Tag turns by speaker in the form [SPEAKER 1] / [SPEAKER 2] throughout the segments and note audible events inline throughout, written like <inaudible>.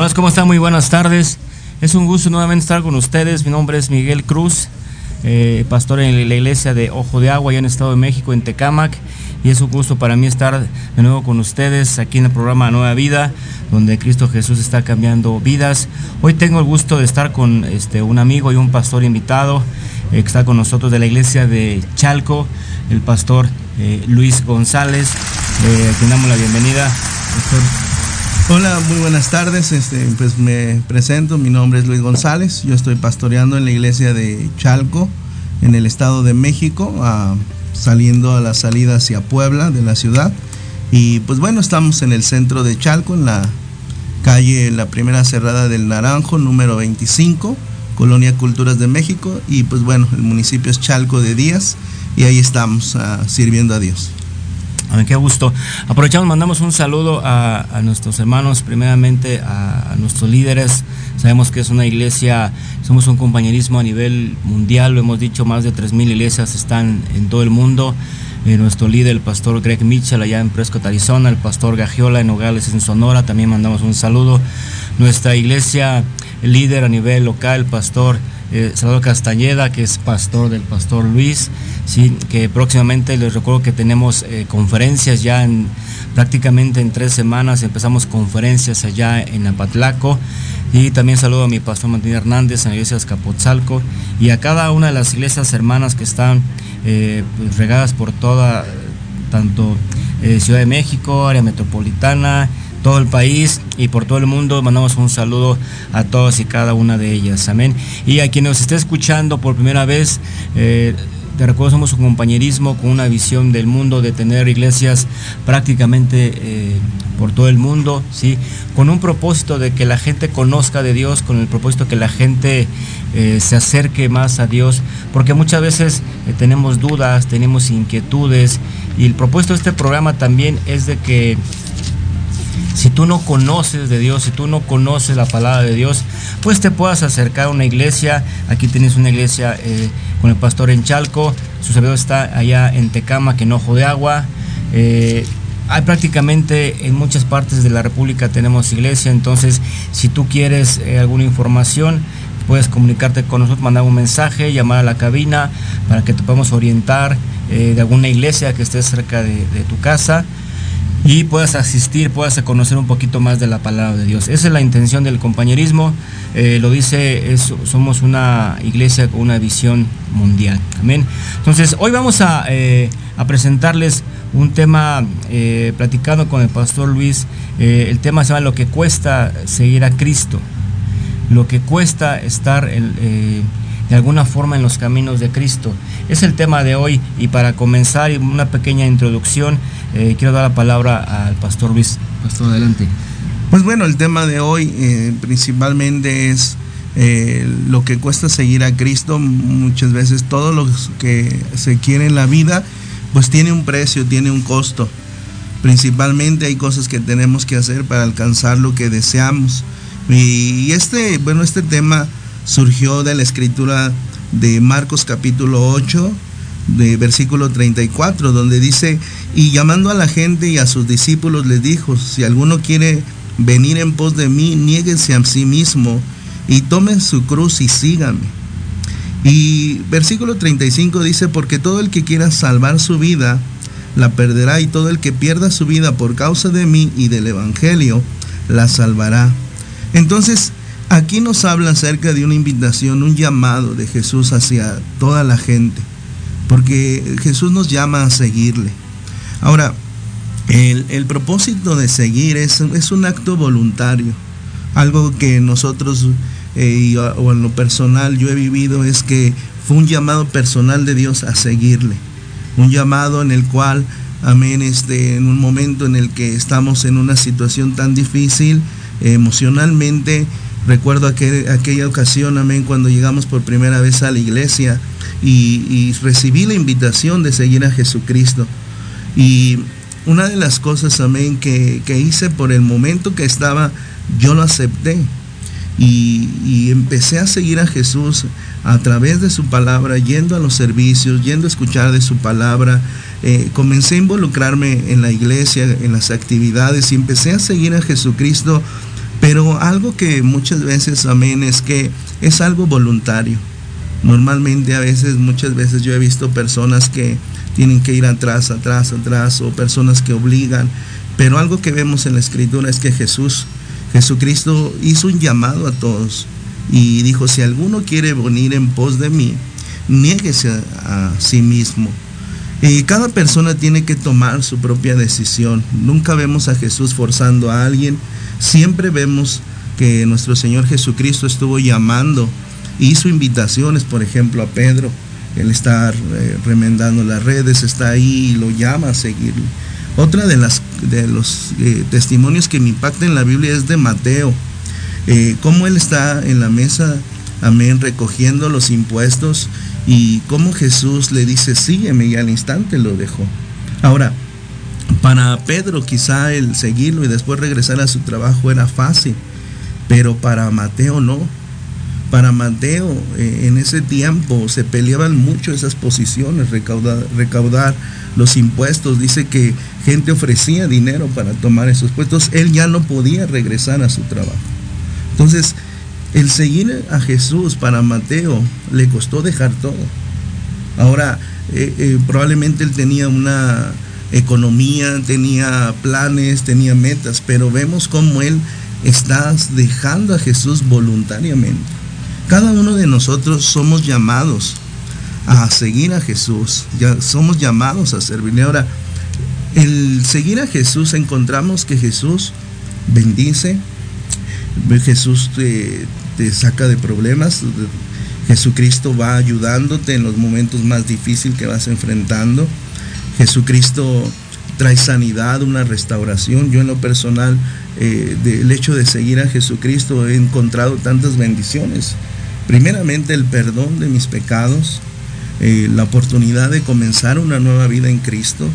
[SPEAKER 1] Buenas, ¿cómo están? Muy buenas tardes. Es un gusto nuevamente estar con ustedes. Mi nombre es Miguel Cruz, eh, pastor en la iglesia de Ojo de Agua, allá en el Estado de México, en Tecámac. Y es un gusto para mí estar de nuevo con ustedes aquí en el programa Nueva Vida, donde Cristo Jesús está cambiando vidas. Hoy tengo el gusto de estar con este, un amigo y un pastor invitado eh, que está con nosotros de la iglesia de Chalco, el pastor eh, Luis González. Quien damos la bienvenida. Pastor,
[SPEAKER 2] Hola, muy buenas tardes. Este, pues me presento, mi nombre es Luis González. Yo estoy pastoreando en la iglesia de Chalco, en el estado de México, ah, saliendo a la salida hacia Puebla de la ciudad. Y pues bueno, estamos en el centro de Chalco, en la calle La Primera Cerrada del Naranjo, número 25, Colonia Culturas de México. Y pues bueno, el municipio es Chalco de Díaz y ahí estamos ah, sirviendo a Dios.
[SPEAKER 1] Amén, qué gusto. Aprovechamos, mandamos un saludo a, nuestros hermanos, primeramente a, nuestros líderes. Sabemos que es una iglesia, somos un compañerismo a nivel mundial, lo hemos dicho, más de 3.000 iglesias están en todo el mundo. Eh, nuestro líder, el pastor Greg Mitchell, allá en Prescott, Arizona, el pastor Gagiola en Nogales, en Sonora, también mandamos un saludo. Nuestra iglesia líder a nivel local, el pastor eh, Salvador Castañeda, que es pastor del pastor Luis, que próximamente les recuerdo que tenemos eh, conferencias ya en prácticamente en tres semanas empezamos conferencias allá en Apatlaco. Y también saludo a mi pastor Martín Hernández en la iglesia de Escapotzalco y a cada una de las iglesias hermanas que están eh, pues, regadas por toda, tanto eh, Ciudad de México, área metropolitana, todo el país y por todo el mundo. Mandamos un saludo a todas y cada una de ellas. Amén. Y a quien nos esté escuchando por primera vez, eh, te recuerdo, somos un compañerismo con una visión del mundo de tener iglesias prácticamente eh, por todo el mundo, ¿sí? con un propósito de que la gente conozca de Dios, con el propósito que la gente eh, se acerque más a Dios, porque muchas veces eh, tenemos dudas, tenemos inquietudes, y el propósito de este programa también es de que si tú no conoces de Dios, si tú no conoces la palabra de Dios, pues te puedas acercar a una iglesia. Aquí tienes una iglesia eh, con el pastor en Chalco, su servidor está allá en Tecama, que en Ojo de Agua. Eh, hay prácticamente en muchas partes de la República tenemos iglesia, entonces si tú quieres eh, alguna información, puedes comunicarte con nosotros, mandar un mensaje, llamar a la cabina para que te podamos orientar de alguna iglesia que esté cerca de tu casa y puedas asistir, puedas conocer un poquito más de la palabra de Dios. Esa es la intención del compañerismo. Eh, lo dice, somos una iglesia con una visión mundial. Amén. Entonces, hoy vamos a, eh, a presentarles un tema eh, platicando con el pastor Luis. Eh, el tema se llama Lo que cuesta seguir a Cristo. Lo que cuesta estar en, eh, de alguna forma en los caminos de Cristo. Es el tema de hoy y para comenzar y una pequeña introducción, eh, quiero dar la palabra al pastor Luis. Pastor, adelante.
[SPEAKER 2] Pues bueno, el tema de hoy eh, principalmente es eh, lo que cuesta seguir a Cristo. Muchas veces todo lo que se quiere en la vida, pues tiene un precio, tiene un costo. Principalmente hay cosas que tenemos que hacer para alcanzar lo que deseamos. Y este, bueno, este tema surgió de la escritura de Marcos capítulo 8, de versículo 34, donde dice, y llamando a la gente y a sus discípulos les dijo, si alguno quiere venir en pos de mí, niéguense a sí mismo y tomen su cruz y síganme. Y versículo 35 dice, porque todo el que quiera salvar su vida, la perderá, y todo el que pierda su vida por causa de mí y del Evangelio, la salvará. Entonces, aquí nos habla acerca de una invitación, un llamado de Jesús hacia toda la gente, porque Jesús nos llama a seguirle. Ahora, el, propósito de seguir es, un acto voluntario, algo que nosotros, eh, o en lo personal yo he vivido, es que fue un llamado personal de Dios a seguirle, un llamado en el cual, amén, este, en un momento en el que estamos en una situación tan difícil, emocionalmente, recuerdo aquella ocasión, amén, cuando llegamos por primera vez a la iglesia y, recibí la invitación de seguir a Jesucristo. Y una de las cosas, amén, que, hice por el momento que estaba, yo lo acepté. Y, empecé a seguir a Jesús a través de su palabra, yendo a los servicios, yendo a escuchar de su palabra. Eh, comencé a involucrarme en la iglesia, en las actividades y empecé a seguir a Jesucristo. Pero algo que muchas veces, amén, es que es algo voluntario. Normalmente a veces, muchas veces yo he visto personas que tienen que ir atrás, atrás, atrás, o personas que obligan. Pero algo que vemos en la escritura es que Jesús, Jesucristo hizo un llamado a todos y dijo, si alguno quiere venir en pos de mí, niéguese a, sí mismo. Y cada persona tiene que tomar su propia decisión. Nunca vemos a Jesús forzando a alguien. Siempre vemos que nuestro Señor Jesucristo estuvo llamando, hizo invitaciones, por ejemplo, a Pedro él está eh, remendando las redes, está ahí y lo llama a seguirle. Otra de, las, de los eh, testimonios que me impacta en la Biblia es de Mateo. Eh, cómo él está en la mesa, amén, recogiendo los impuestos y cómo Jesús le dice, sígueme y al instante lo dejó. Ahora, para Pedro quizá el seguirlo y después regresar a su trabajo era fácil, pero para Mateo no para Mateo eh, en ese tiempo se peleaban mucho esas posiciones, recaudar, recaudar los impuestos. Dice que gente ofrecía dinero para tomar esos puestos. Él ya no podía regresar a su trabajo. Entonces, el seguir a Jesús para Mateo le costó dejar todo. Ahora, eh, eh, probablemente él tenía una economía, tenía planes, tenía metas, pero vemos cómo él está dejando a Jesús voluntariamente. Cada uno de nosotros somos llamados a seguir a Jesús, ya somos llamados a servirle. Ahora, el seguir a Jesús encontramos que Jesús bendice, Jesús te, te saca de problemas, Jesucristo va ayudándote en los momentos más difíciles que vas enfrentando. Jesucristo trae sanidad, una restauración. Yo en lo personal, eh, del hecho de seguir a Jesucristo, he encontrado tantas bendiciones. Primeramente el perdón de mis pecados, eh, la oportunidad de comenzar una nueva vida en Cristo.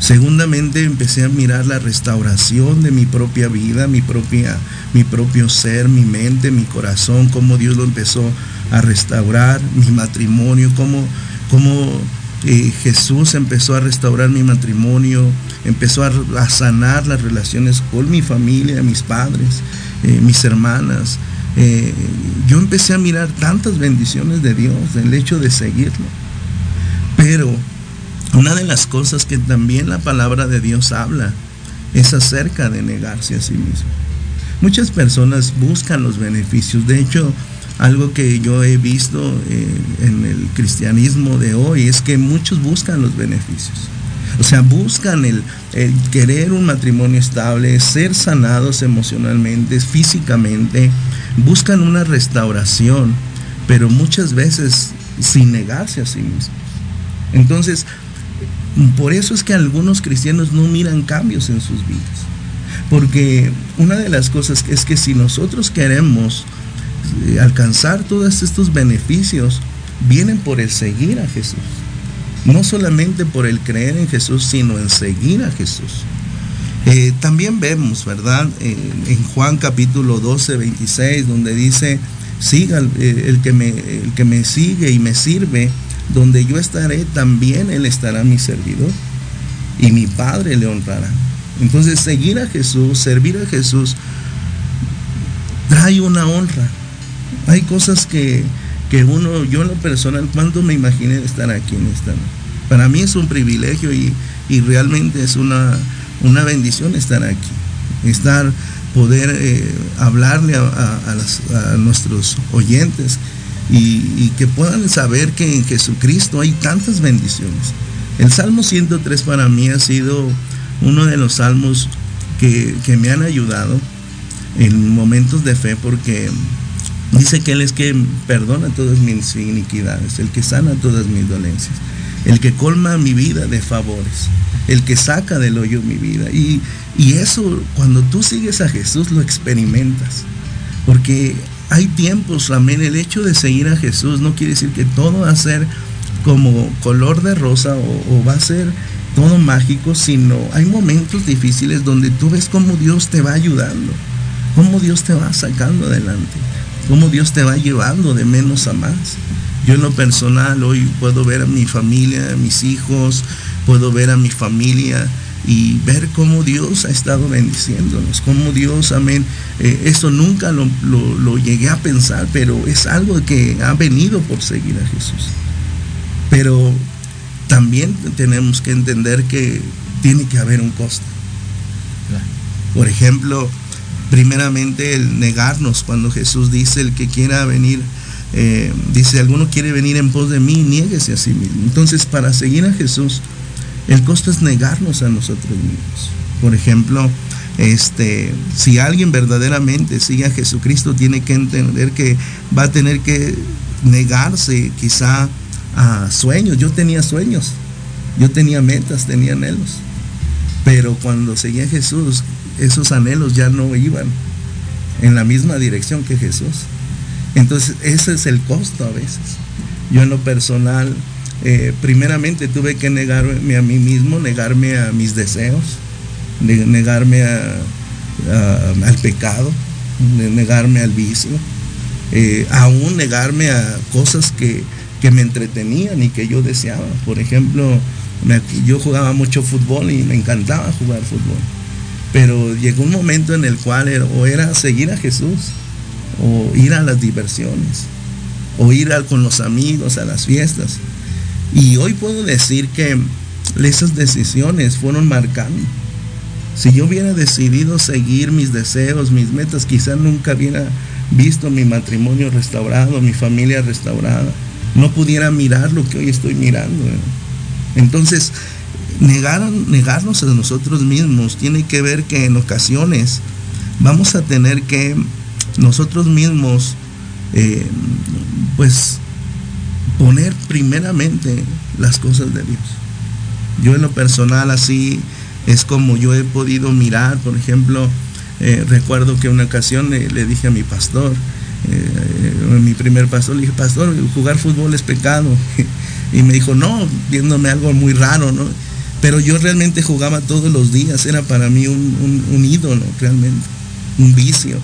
[SPEAKER 2] Segundamente empecé a mirar la restauración de mi propia vida, mi, propia, mi propio ser, mi mente, mi corazón, cómo Dios lo empezó a restaurar, mi matrimonio, cómo, cómo Jesús empezó a restaurar mi matrimonio, empezó a, sanar las relaciones con mi familia, mis padres, eh, mis hermanas, eh, yo empecé a mirar tantas bendiciones de Dios, el hecho de seguirlo. Pero una de las cosas que también la palabra de Dios habla es acerca de negarse a sí mismo. Muchas personas buscan los beneficios. De hecho, algo que yo he visto eh, en el cristianismo de hoy es que muchos buscan los beneficios. O sea, buscan el, el, querer un matrimonio estable, ser sanados emocionalmente, físicamente, buscan una restauración, pero muchas veces sin negarse a sí mismos. Entonces, por eso es que algunos cristianos no miran cambios en sus vidas. Porque una de las cosas es que si nosotros queremos alcanzar todos estos beneficios, vienen por el seguir a Jesús. No solamente por el creer en Jesús, sino en seguir a Jesús. Eh, también vemos, ¿verdad? Eh, en Juan capítulo 12, 26, donde dice, siga eh, el, que me, el que me sigue y me sirve, donde yo estaré, también él estará mi servidor. Y mi Padre le honrará. Entonces, seguir a Jesús, servir a Jesús, trae una honra. Hay cosas que, que uno, yo en lo personal, ¿cuánto me imaginé estar aquí en esta? Para mí es un privilegio y, y realmente es una, una bendición estar aquí, estar, poder eh, hablarle a, nuestros oyentes y, que puedan saber que en Jesucristo hay tantas bendiciones. El Salmo 103 para mí ha sido uno de los salmos que, que me han ayudado en momentos de fe porque dice que Él es que perdona todas mis iniquidades, el que sana todas mis dolencias, el que colma mi vida de favores el que saca del hoyo mi vida. Y, eso, cuando tú sigues a Jesús, lo experimentas. Porque hay tiempos, amén, el hecho de seguir a Jesús no quiere decir que todo va a ser como color de rosa o, va a ser todo mágico, sino hay momentos difíciles donde tú ves cómo Dios te va ayudando, cómo Dios te va sacando adelante, cómo Dios te va llevando de menos a más. Yo en lo personal hoy puedo ver a mi familia, a mis hijos, puedo ver a mi familia y ver cómo Dios ha estado bendiciéndonos, cómo Dios, amén. Eh, eso nunca lo, llegué a pensar, pero es algo que ha venido por seguir a Jesús. Pero también tenemos que entender que tiene que haber un costo. Por ejemplo, primeramente el negarnos, cuando Jesús dice el que quiera venir, eh, dice, alguno quiere venir en pos de mí, niéguese a sí mismo. Entonces, para seguir a Jesús, el costo es negarnos a nosotros mismos. Por ejemplo, este, si alguien verdaderamente sigue a Jesucristo, tiene que entender que va a tener que negarse quizá a sueños. Yo tenía sueños, yo tenía metas, tenía anhelos. Pero cuando seguía a Jesús, esos anhelos ya no iban en la misma dirección que Jesús. Entonces, ese es el costo a veces. Yo en lo personal eh, primeramente tuve que negarme a mí mismo, negarme a mis deseos, negarme al pecado, negarme al vicio, eh, aún negarme a cosas que, me entretenían y que yo deseaba. Por ejemplo, yo jugaba mucho fútbol y me encantaba jugar fútbol. Pero llegó un momento en el cual o era seguir a Jesús o ir a las diversiones o ir con los amigos a las fiestas. Y hoy puedo decir que esas decisiones fueron marcando. Si yo hubiera decidido seguir mis deseos, mis metas, quizás nunca hubiera visto mi matrimonio restaurado, mi familia restaurada. No pudiera mirar lo que hoy estoy mirando. Entonces, negar, negarnos a nosotros mismos tiene que ver que en ocasiones vamos a tener que nosotros mismos, eh, pues, poner primeramente las cosas de Dios. Yo en lo personal así es como yo he podido mirar, por ejemplo, eh, recuerdo que una ocasión le, dije a mi pastor, eh, mi primer pastor, le dije, pastor, jugar fútbol es pecado. <laughs> y me dijo, no, viéndome algo muy raro, ¿no? Pero yo realmente jugaba todos los días, era para mí un, ídolo, realmente, un vicio.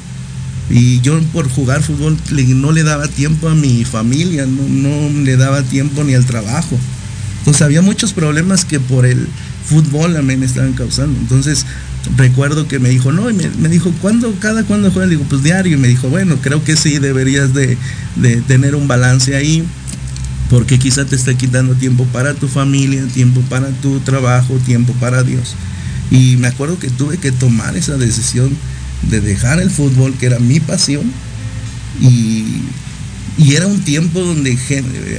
[SPEAKER 2] Y yo por jugar fútbol no le daba tiempo a mi familia, no, le daba tiempo ni al trabajo. Entonces había muchos problemas que por el fútbol también estaban causando. Entonces recuerdo que me dijo, no, y me, dijo, ¿cuándo, cada cuándo juegas? Le digo, pues diario. Y me dijo, bueno, creo que sí, deberías de, de tener un balance ahí, porque quizá te está quitando tiempo para tu familia, tiempo para tu trabajo, tiempo para Dios. Y me acuerdo que tuve que tomar esa decisión de dejar el fútbol, que era mi pasión, y, era un tiempo donde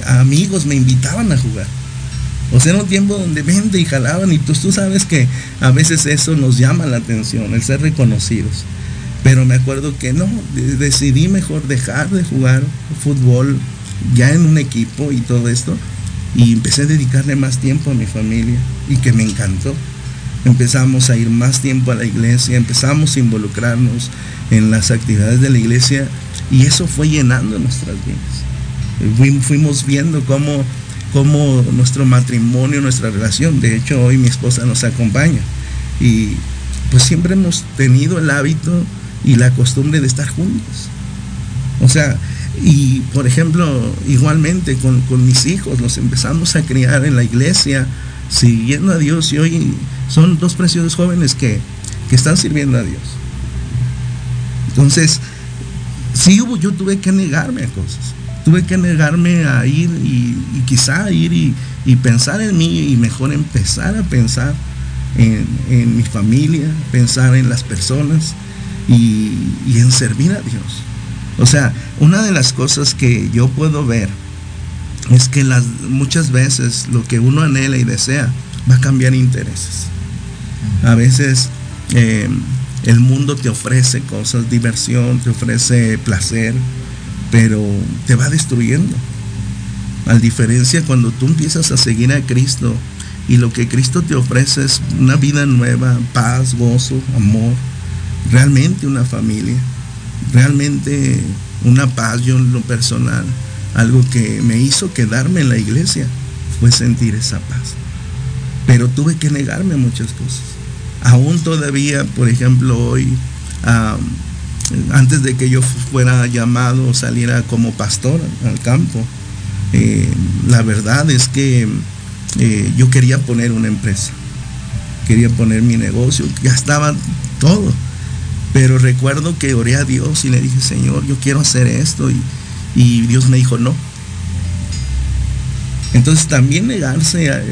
[SPEAKER 2] amigos me invitaban a jugar. O sea, era un tiempo donde vende y jalaban y pues tú sabes que a veces eso nos llama la atención, el ser reconocidos. Pero me acuerdo que no, decidí mejor dejar de jugar fútbol ya en un equipo y todo esto y empecé a dedicarle más tiempo a mi familia y que me encantó empezamos a ir más tiempo a la iglesia, empezamos a involucrarnos en las actividades de la iglesia y eso fue llenando nuestras vidas. Fuimos viendo cómo, nuestro matrimonio, nuestra relación, de hecho hoy mi esposa nos acompaña y pues siempre hemos tenido el hábito y la costumbre de estar juntos. O sea, y por ejemplo, igualmente con, con mis hijos, los empezamos a criar en la iglesia, siguiendo a Dios y hoy son dos preciosos jóvenes que, que están sirviendo a Dios. Entonces, sí hubo, yo tuve que negarme a cosas. Tuve que negarme a ir y, y quizá ir y, pensar en mí y mejor empezar a pensar en, mi familia, pensar en las personas y en servir a Dios. O sea, una de las cosas que yo puedo ver es que las, muchas veces lo que uno anhela y desea va a cambiar intereses. A veces eh, el mundo te ofrece cosas, diversión, te ofrece placer, pero te va destruyendo. Al diferencia cuando tú empiezas a seguir a Cristo y lo que Cristo te ofrece es una vida nueva, paz, gozo, amor, realmente una familia, realmente una paz yo en lo personal algo que me hizo quedarme en la iglesia fue sentir esa paz. Pero tuve que negarme a muchas cosas. Aún todavía, por ejemplo, hoy, antes de que yo fuera llamado o saliera como pastor al campo, eh, la verdad es que eh, yo quería poner una empresa, quería poner mi negocio, ya estaba todo. Pero recuerdo que oré a Dios y le dije, Señor, yo quiero hacer esto. Y, Dios me dijo, no. Entonces también negarse, a,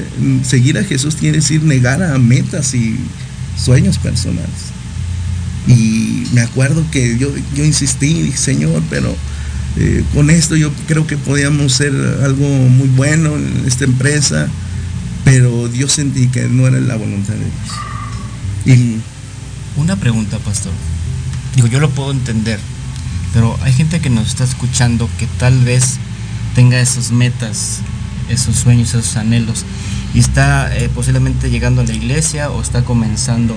[SPEAKER 2] seguir a Jesús quiere decir negar a metas y sueños personales. Y me acuerdo que yo, yo insistí dije, Señor, pero eh, con esto yo creo que podíamos ser algo muy bueno en esta empresa, pero Dios sentí que no era la voluntad de Dios.
[SPEAKER 1] Y, Una pregunta, pastor. Digo, yo lo puedo entender, pero hay gente que nos está escuchando que tal vez tenga esas metas, esos sueños, esos anhelos y está eh, posiblemente llegando a la iglesia o está comenzando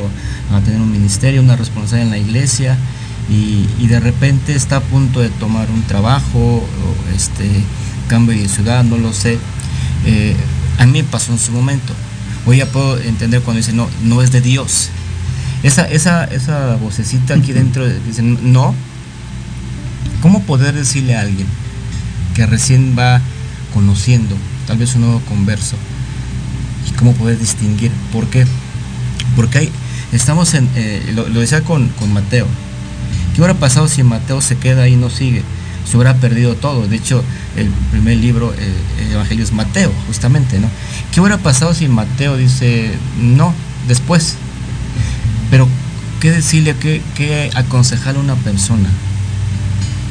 [SPEAKER 1] a tener un ministerio, una responsabilidad en la iglesia y, de repente está a punto de tomar un trabajo o este cambio de ciudad, no lo sé. Eh, a mí pasó en su momento. Hoy ya puedo entender cuando dice no, no es de Dios. Esa, esa, esa vocecita aquí <laughs> dentro dice no, ¿Cómo poder decirle a alguien que recién va conociendo, tal vez un nuevo converso, y cómo poder distinguir? ¿Por qué? Porque hay, estamos en, eh, lo, lo, decía con, con, Mateo, ¿qué hubiera pasado si Mateo se queda ahí y no sigue? Se hubiera perdido todo. De hecho, el primer libro, eh, el Evangelio es Mateo, justamente, ¿no? ¿Qué hubiera pasado si Mateo dice no después? Pero, ¿qué decirle, qué, qué aconsejarle a una persona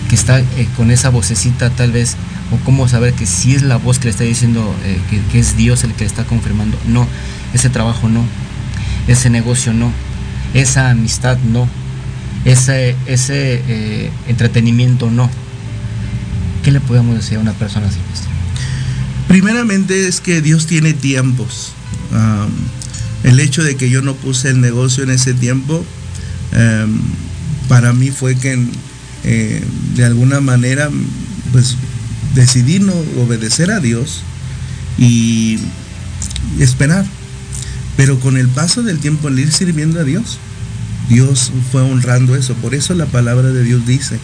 [SPEAKER 1] que está eh, con esa vocecita tal vez, o cómo saber que si es la voz que le está diciendo eh, que, es Dios el que le está confirmando, no, ese trabajo no, ese negocio no, esa amistad no, ese, ese eh, entretenimiento no. ¿Qué le podemos decir a una persona así?
[SPEAKER 2] Primeramente es que Dios tiene tiempos. El hecho de que yo no puse el negocio en ese tiempo, um, para mí fue que eh, de alguna manera pues decidí no obedecer a Dios y esperar. Pero con el paso del tiempo, al ir sirviendo a Dios, Dios fue honrando eso. Por eso la palabra de Dios dice,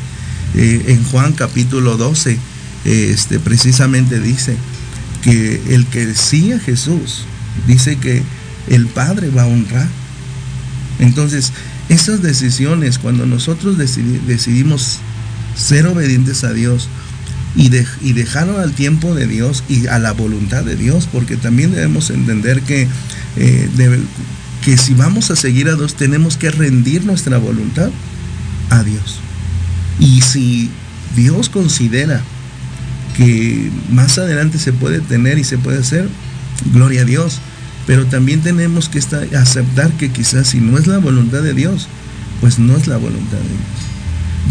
[SPEAKER 2] eh, en Juan capítulo 12, eh, este, precisamente dice que el que sigue a Jesús, dice que el Padre va a honrar. Entonces, esas decisiones, cuando nosotros decidimos ser obedientes a Dios y, de, y dejarlo al tiempo de Dios y a la voluntad de Dios, porque también debemos entender que, eh, que si vamos a seguir a Dios tenemos que rendir nuestra voluntad a Dios. Y si Dios considera que más adelante se puede tener y se puede hacer, gloria a Dios. Pero también tenemos que estar, aceptar que quizás si no es la voluntad de Dios, pues no es la voluntad de Dios.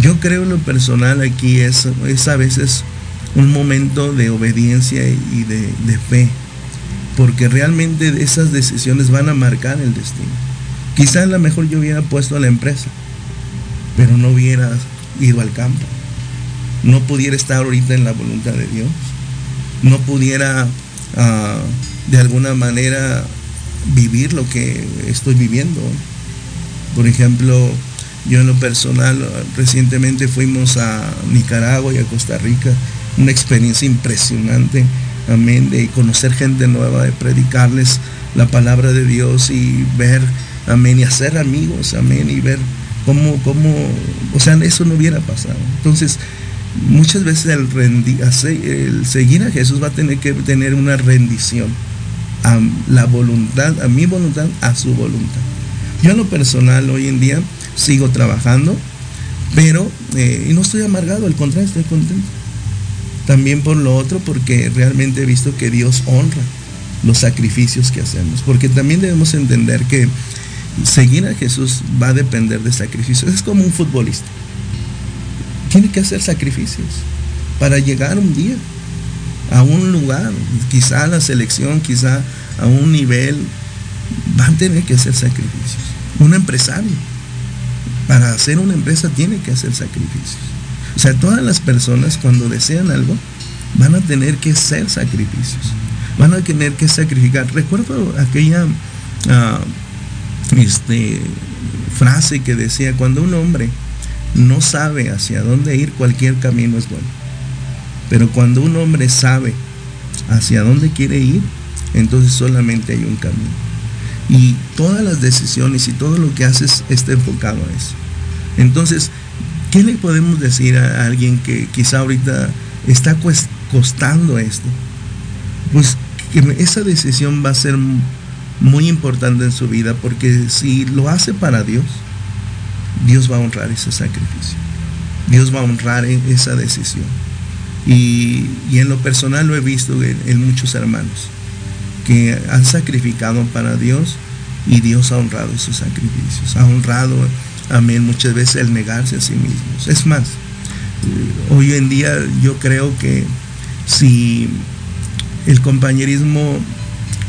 [SPEAKER 2] Yo creo lo personal aquí es, a veces un momento de obediencia y de, fe, porque realmente esas decisiones van a marcar el destino. Quizás a lo mejor yo hubiera puesto a la empresa, pero no hubiera ido al campo. No pudiera estar ahorita en la voluntad de Dios. No pudiera uh, de alguna manera vivir lo que estoy viviendo. Por ejemplo, yo en lo personal recientemente fuimos a Nicaragua y a Costa Rica, una experiencia impresionante, amén, de conocer gente nueva, de predicarles la palabra de Dios y ver, amén, y hacer amigos, amén, y ver cómo, cómo, o sea, eso no hubiera pasado. Entonces, muchas veces el, el seguir a Jesús va a tener que tener una rendición a la voluntad, a mi voluntad, a su voluntad. Yo en lo personal hoy en día sigo trabajando, pero eh, y no estoy amargado, al contrario, estoy contento. También por lo otro, porque realmente he visto que Dios honra los sacrificios que hacemos, porque también debemos entender que seguir a Jesús va a depender de sacrificios. Es como un futbolista. Tiene que hacer sacrificios para llegar un día a un lugar, quizá a la selección, quizá a un nivel, van a tener que hacer sacrificios. Un empresario, para hacer una empresa tiene que hacer sacrificios. O sea, todas las personas cuando desean algo, van a tener que hacer sacrificios. Van a tener que sacrificar. Recuerdo aquella ah, este, frase que decía, cuando un hombre no sabe hacia dónde ir, cualquier camino es bueno. Pero cuando un hombre sabe hacia dónde quiere ir, entonces solamente hay un camino. Y todas las decisiones y todo lo que haces está enfocado a eso. Entonces, ¿qué le podemos decir a alguien que quizá ahorita está costando esto? Pues que esa decisión va a ser muy importante en su vida porque si lo hace para Dios, Dios va a honrar ese sacrificio. Dios va a honrar e-, esa decisión. Y, en lo personal lo he visto en, muchos hermanos que han sacrificado para Dios y Dios ha honrado esos sacrificios. Ha honrado, amén, muchas veces el negarse a sí mismos. Es más, hoy en día yo creo que si el compañerismo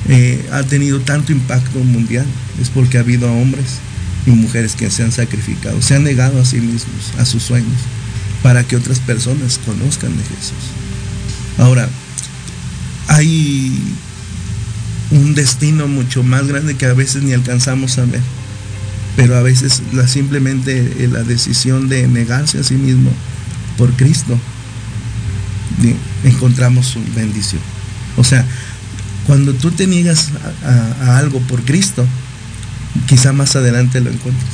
[SPEAKER 2] eh, ha tenido tanto impacto mundial es porque ha habido hombres y mujeres que se han sacrificado, se han negado a sí mismos, a sus sueños para que otras personas conozcan de Jesús. Ahora, hay un destino mucho más grande que a veces ni alcanzamos a ver, pero a veces la, simplemente la decisión de negarse a sí mismo por Cristo, encontramos su bendición. O sea, cuando tú te niegas a algo por Cristo, quizá más adelante lo encuentres.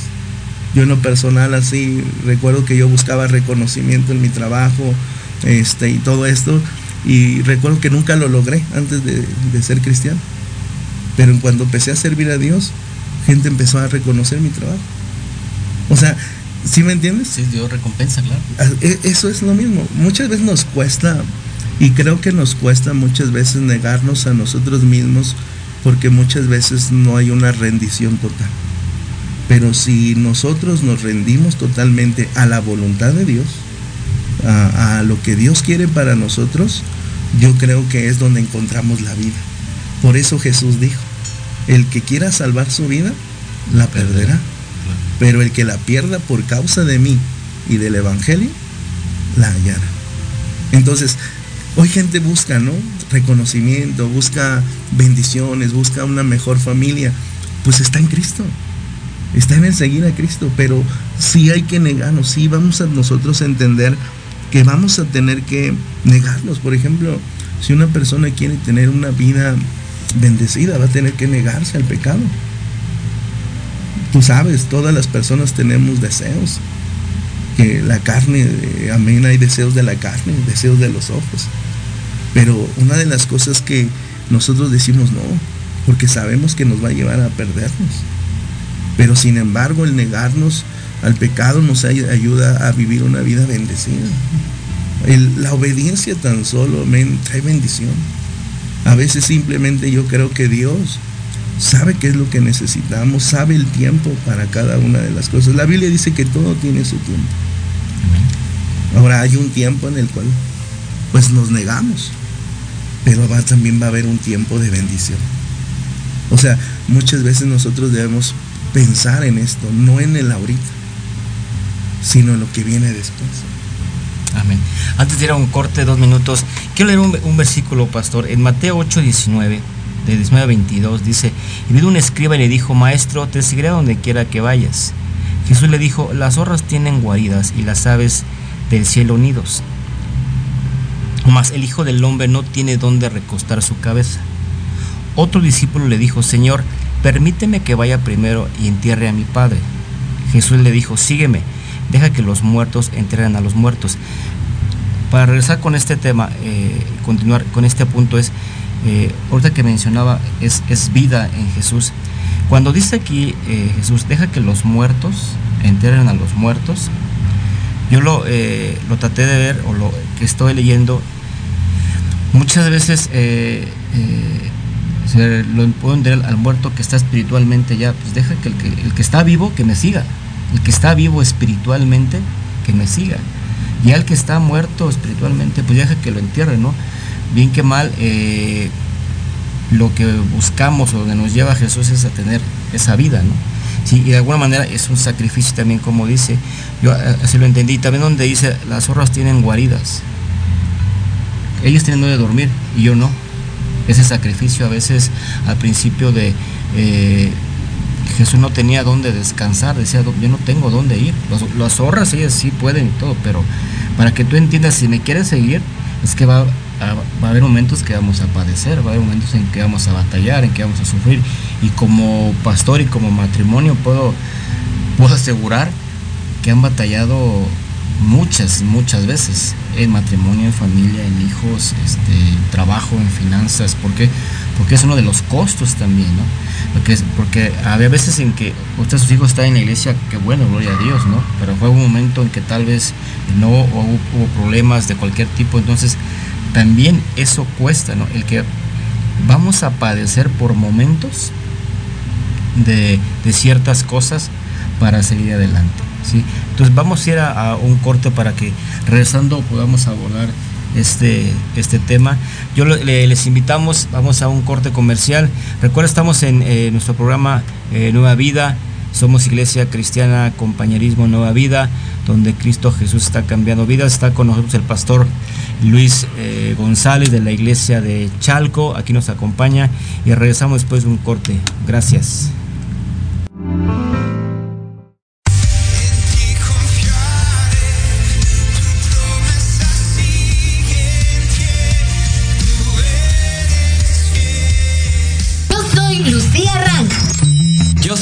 [SPEAKER 2] Yo en lo personal así recuerdo que yo buscaba reconocimiento en mi trabajo este, y todo esto y recuerdo que nunca lo logré antes de, ser cristiano. Pero cuando empecé a servir a Dios, gente empezó a reconocer mi trabajo. O sea, ¿sí me entiendes?
[SPEAKER 1] Sí, Dios recompensa, claro.
[SPEAKER 2] Ah, e, eso es lo mismo. Muchas veces nos cuesta, y creo que nos cuesta muchas veces negarnos a nosotros mismos porque muchas veces no hay una rendición total. Pero si nosotros nos rendimos totalmente a la voluntad de Dios, a, lo que Dios quiere para nosotros, yo creo que es donde encontramos la vida. Por eso Jesús dijo, el que quiera salvar su vida, la perderá. Pero el que la pierda por causa de mí y del Evangelio, la hallará. Entonces, hoy gente busca, ¿no? Reconocimiento, busca bendiciones, busca una mejor familia. Pues está en Cristo está en el seguir a Cristo, pero sí hay que negarnos, sí vamos a nosotros a entender que vamos a tener que negarnos. Por ejemplo, si una persona quiere tener una vida bendecida, va a tener que negarse al pecado. Tú sabes, todas las personas tenemos deseos. La carne, eh, amén, hay deseos de la carne, deseos de los ojos. Pero una de las cosas que nosotros decimos no, porque sabemos que nos va a llevar a perdernos. Pero sin embargo el negarnos al pecado nos ayuda a vivir una vida bendecida. la obediencia tan solo me trae bendición. A veces simplemente yo creo que Dios sabe qué es lo que necesitamos, sabe el tiempo para cada una de las cosas. La Biblia dice que todo tiene su tiempo. Ahora hay un tiempo en el cual pues nos negamos, pero también va a haber un tiempo de bendición. O sea, muchas veces nosotros debemos pensar en esto, no en el ahorita, sino en lo que viene después.
[SPEAKER 1] Amén. Antes de ir a un corte, dos minutos, quiero leer un, versículo, pastor. En Mateo 8, 19 de 19 a 22, dice, y vino un escriba y le dijo, maestro, te seguiré donde quiera que vayas. Jesús le dijo, las zorras tienen guaridas y las aves del cielo nidos. Mas el Hijo del Hombre no tiene dónde recostar su cabeza. Otro discípulo le dijo, Señor, permíteme que vaya primero y entierre a mi Padre. Jesús le dijo, sígueme, deja que los muertos entierren a los muertos. Para regresar con este tema, eh, continuar con este punto es, eh, ahorita que mencionaba, es, es vida en Jesús. Cuando dice aquí eh, Jesús, deja que los muertos entierren a los muertos, yo lo, eh, traté de ver o lo que estoy leyendo, muchas veces eh, se lo puedo entender al muerto que está espiritualmente ya, pues deja que el, que el que está vivo que me siga, el que está vivo espiritualmente que me siga, y al que está muerto espiritualmente, pues deja que lo entierre, ¿no? Bien que mal, lo que buscamos o donde nos lleva Jesús es a tener esa vida, ¿no? Sí, y de alguna manera es un sacrificio también, como dice, yo eh, así lo entendí, también donde dice, las zorras tienen guaridas, ellos tienen donde dormir y yo no. Ese sacrificio a veces al principio de eh, Jesús no tenía dónde descansar, decía, yo no tengo dónde ir. Las zorras ellas sí pueden y todo, pero para que tú entiendas, si me quieres seguir, es que va, a, va a haber momentos que vamos a padecer, va a haber momentos en que vamos a batallar, en que vamos a sufrir. Y como pastor y como matrimonio puedo, puedo asegurar que han batallado muchas, muchas veces en matrimonio, en familia, en hijos, este, trabajo, en finanzas, porque porque es uno de los costos también, ¿no? Porque, porque había veces en que usted sus hijos están en la iglesia, que bueno, gloria a Dios, ¿no? Pero fue un momento en que tal vez no hubo, hubo problemas de cualquier tipo, entonces también eso cuesta, ¿no? El que vamos a padecer por momentos de, de ciertas cosas para seguir adelante. ¿sí? Entonces vamos a ir a, un corte para que regresando podamos abordar este, este tema. Yo le, les invitamos, vamos a un corte comercial. Recuerda, estamos en eh, nuestro programa eh, Nueva Vida. Somos Iglesia Cristiana Compañerismo Nueva Vida, donde Cristo Jesús está cambiando vidas. Está con nosotros el pastor Luis eh, González de la Iglesia de Chalco. Aquí nos acompaña y regresamos después de un corte. Gracias.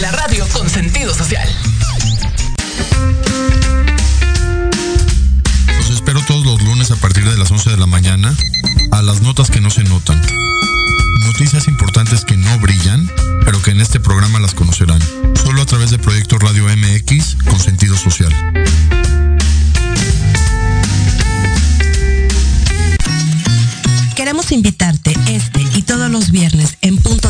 [SPEAKER 3] La radio con sentido social.
[SPEAKER 4] Los espero todos los lunes a partir de las 11 de la mañana a las notas que no se notan. Noticias importantes que no brillan, pero que en este programa las conocerán. Solo a través de Proyecto Radio MX con sentido social.
[SPEAKER 5] Queremos invitarte este y todos los viernes en punto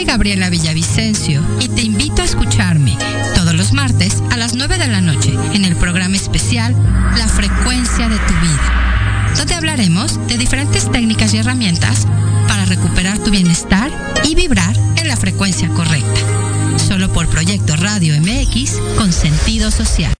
[SPEAKER 6] Soy Gabriela Villavicencio y te invito a escucharme todos los martes a las 9 de la noche en el programa especial La frecuencia de tu vida, donde hablaremos de diferentes técnicas y herramientas para recuperar tu bienestar y vibrar en la frecuencia correcta. Solo por Proyecto Radio MX con sentido social.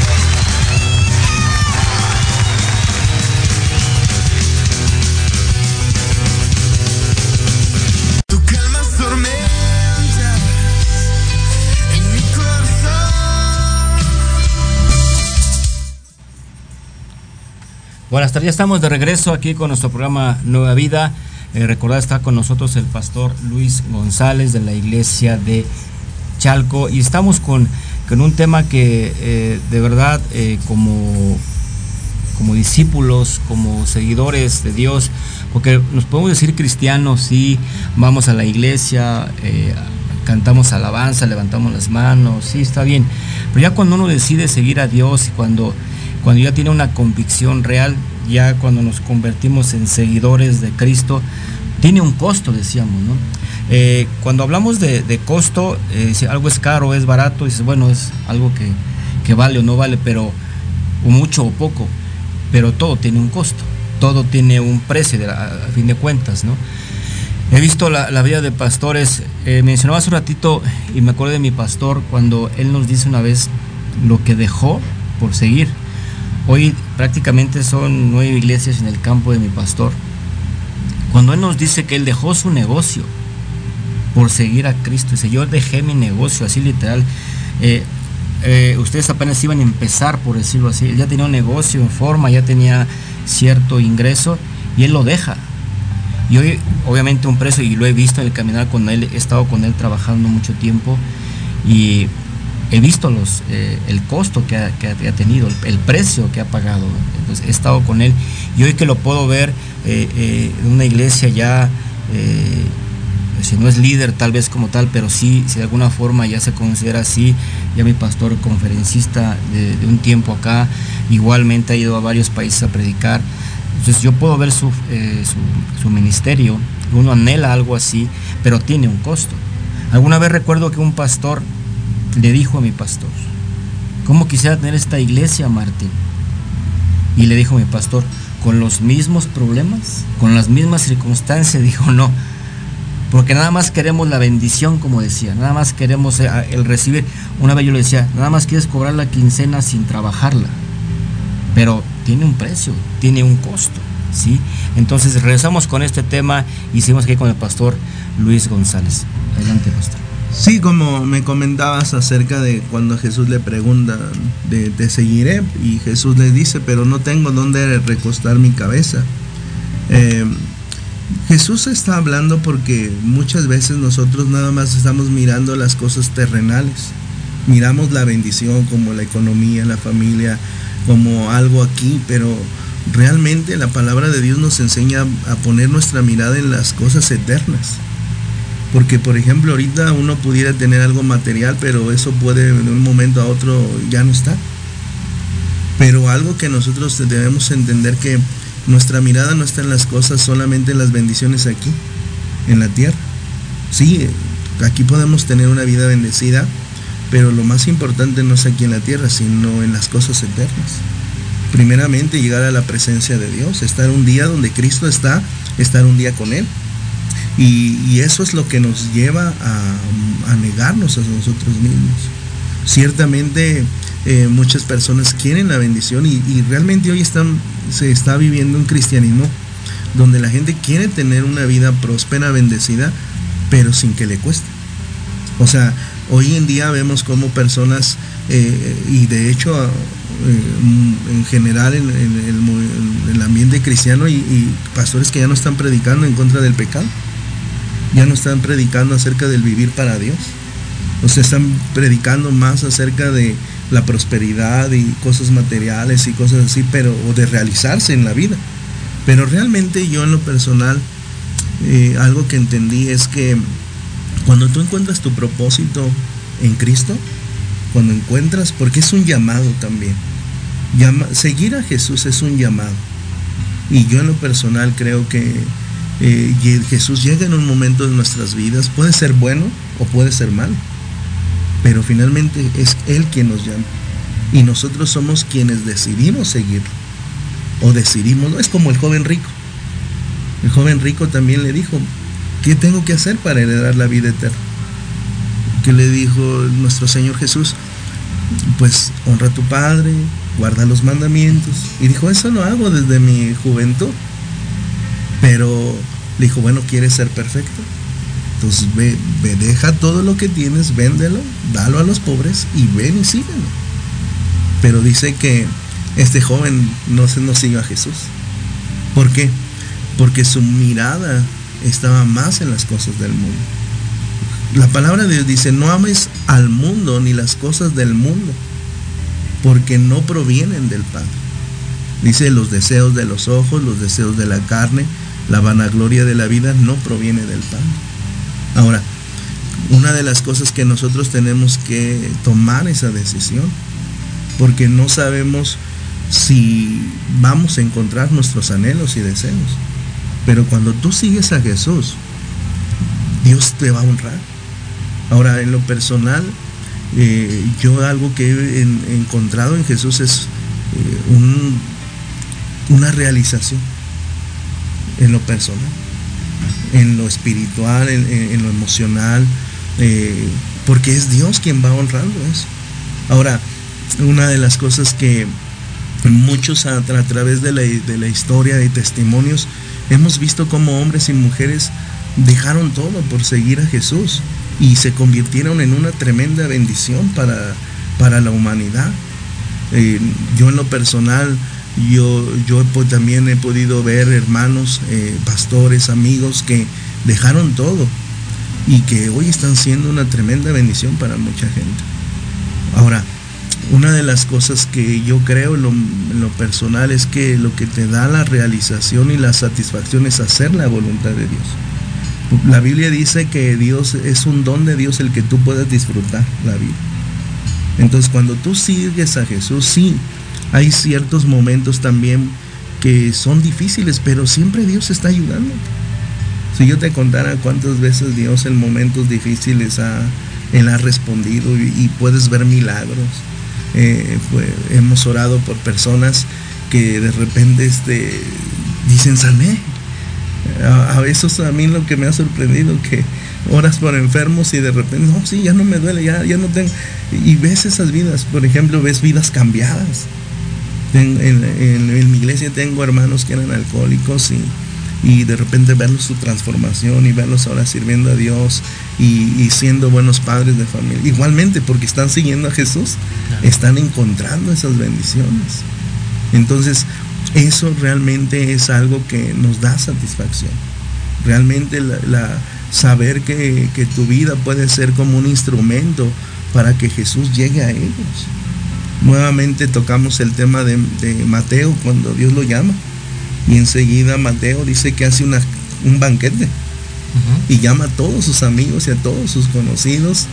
[SPEAKER 1] Buenas tardes, ya estamos de regreso aquí con nuestro programa Nueva Vida. Eh, recordad, está con nosotros el pastor Luis González de la iglesia de Chalco y estamos con, con un tema que eh, de verdad eh, como, como discípulos, como seguidores de Dios, porque nos podemos decir cristianos, sí, vamos a la iglesia, eh, cantamos alabanza, levantamos las manos, sí, está bien, pero ya cuando uno decide seguir a Dios y cuando cuando ya tiene una convicción real, ya cuando nos convertimos en seguidores de Cristo, tiene un costo, decíamos, ¿no? Eh, cuando hablamos de, costo, eh, si algo es caro, es barato, dices, bueno, es algo que, que, vale o no vale, pero o mucho o poco, pero todo tiene un costo, todo tiene un precio, a fin de cuentas, ¿no? He visto la, la vida de pastores, eh, mencionaba hace un ratito y me acuerdo de mi pastor cuando él nos dice una vez lo que dejó por seguir. Hoy prácticamente son nueve iglesias en el campo de mi pastor. Cuando Él nos dice que Él dejó su negocio por seguir a Cristo, dice, yo dejé mi negocio, así literal. Eh, eh, ustedes apenas iban a empezar, por decirlo así. Él ya tenía un negocio en forma, ya tenía cierto ingreso y Él lo deja. Y hoy, obviamente, un precio, y lo he visto en el caminar con Él, he estado con Él trabajando mucho tiempo y he visto los, eh, el costo que ha, tenido, el, precio que ha pagado. Entonces he estado con él y hoy que lo puedo ver eh, eh, en una iglesia ya, si no es líder tal vez como tal, pero sí, si de alguna forma ya se considera así, ya mi pastor conferencista de, de un tiempo acá, igualmente ha ido a varios países a predicar. Entonces yo puedo ver su, su ministerio, uno anhela algo así, pero tiene un costo. Alguna vez recuerdo que un pastor le dijo a mi pastor, ¿cómo quisiera tener esta iglesia, Martín? Y le dijo mi pastor, ¿con los mismos problemas? ¿Con las mismas circunstancias? <laughs> Dijo, no, porque nada más queremos la bendición, como decía, nada más queremos el recibir. Una vez yo le decía, nada más quieres cobrar la quincena sin trabajarla, pero tiene un precio, tiene un costo, ¿sí? Entonces regresamos con este tema hicimos aquí con el pastor Luis González. Adelante, pastor.
[SPEAKER 2] Sí, como me comentabas acerca de cuando Jesús le pregunta, de, te seguiré, y Jesús le dice, pero no tengo dónde recostar mi cabeza. Eh, Jesús está hablando porque muchas veces nosotros nada más estamos mirando las cosas terrenales. Miramos la bendición como la economía, la familia, como algo aquí, pero realmente la palabra de Dios nos enseña a poner nuestra mirada en las cosas eternas. Porque, por ejemplo, ahorita uno pudiera tener algo material, pero eso puede de un momento a otro ya no está. Pero algo que nosotros debemos entender que nuestra mirada no está en las cosas, solamente en las bendiciones aquí, en la tierra. Sí, aquí podemos tener una vida bendecida, pero lo más importante no es aquí en la tierra, sino en las cosas eternas. Primeramente, llegar a la presencia de Dios, estar un día donde Cristo está, estar un día con Él. Y, eso es lo que nos lleva a, negarnos a nosotros mismos. Ciertamente eh, muchas personas quieren la bendición y, realmente hoy se está viviendo un cristianismo donde la gente quiere tener una vida próspera, bendecida, pero sin que le cueste. O sea, hoy en día vemos como personas, eh, y de hecho eh, en general en, el, en, el, ambiente cristiano y pastores que ya no están predicando en contra del pecado ya no están predicando acerca del vivir para Dios. O sea, están predicando más acerca de la prosperidad y cosas materiales y cosas así, pero o de realizarse en la vida. Pero realmente yo en lo personal, eh, algo que entendí es que cuando tú encuentras tu propósito en Cristo, cuando encuentras, porque es un llamado también, seguir a Jesús es un llamado. Y yo en lo personal creo que eh, Jesús llega en un momento de nuestras vidas, puede ser bueno o puede ser malo, pero finalmente es Él quien nos llama y nosotros somos quienes decidimos seguirlo o decidimos, no es como el joven rico. El joven rico también le dijo, ¿qué tengo que hacer para heredar la vida eterna? Que le dijo nuestro Señor Jesús, pues honra a tu padre, guarda los mandamientos. Y dijo, eso lo hago desde mi juventud. Pero le dijo, bueno, ¿quieres ser perfecto? Entonces ve, ve, deja todo lo que tienes, véndelo, dalo a los pobres y ven y síguelo. Pero dice que Este joven no, se- no siguió a Jesús. ¿Por qué? Porque su mirada estaba más en las cosas del mundo. La palabra de Dios dice, no ames al mundo ni las cosas del mundo, porque no provienen del Padre. Dice, los deseos de los ojos, los deseos de la carne, la vanagloria de la vida no proviene del Padre. Ahora, una de las cosas que nosotros tenemos que tomar esa decisión, porque no sabemos si vamos a encontrar nuestros anhelos y deseos. Pero cuando tú sigues a Jesús, Dios te va a honrar. Ahora, en lo personal, eh, yo algo que he en- encontrado en Jesús es eh, un- una realización en lo personal, en lo espiritual, en, lo emocional, eh, porque es Dios quien va honrando eso. Ahora, una de las cosas que muchos a, tra- a través de la, historia y testimonios hemos visto como hombres y mujeres dejaron todo por seguir a Jesús y se convirtieron en una tremenda bendición para, para la humanidad. Eh, yo en lo personal, yo, yo pues, también he podido ver hermanos, eh, pastores, amigos que dejaron todo y que hoy están siendo una tremenda bendición para mucha gente. Ahora, una de las cosas que yo creo en lo, en lo personal es que lo que te da la realización y la satisfacción es hacer la voluntad de Dios. La Biblia dice que Dios es un don de Dios el que tú puedas disfrutar la vida. Entonces cuando tú sigues a Jesús, sí, hay ciertos momentos también que son difíciles, pero siempre Dios está ayudando. Si yo te contara cuántas veces Dios en momentos difíciles ha, Él ha respondido y, puedes ver milagros. Eh, hemos orado por personas que de repente este, dicen sané. A, a veces a mí lo que me ha sorprendido que oras por enfermos y de repente, no, sí, ya no me duele, ya, ya no tengo. Y ves esas vidas, por ejemplo, ves vidas cambiadas. En, en- en- en mi iglesia tengo hermanos que eran alcohólicos y, y de repente verlos su transformación y verlos ahora sirviendo a Dios y, y siendo buenos padres de familia. Igualmente, porque están siguiendo a Jesús, están encontrando esas bendiciones. Entonces, eso realmente es algo que nos da satisfacción. Realmente la, la- saber que, que tu vida puede ser como un instrumento para que Jesús llegue a ellos. Nuevamente tocamos el tema de, de Mateo cuando Dios lo llama. Y enseguida Mateo dice que hace una- un banquete y llama a todos sus amigos y a todos sus conocidos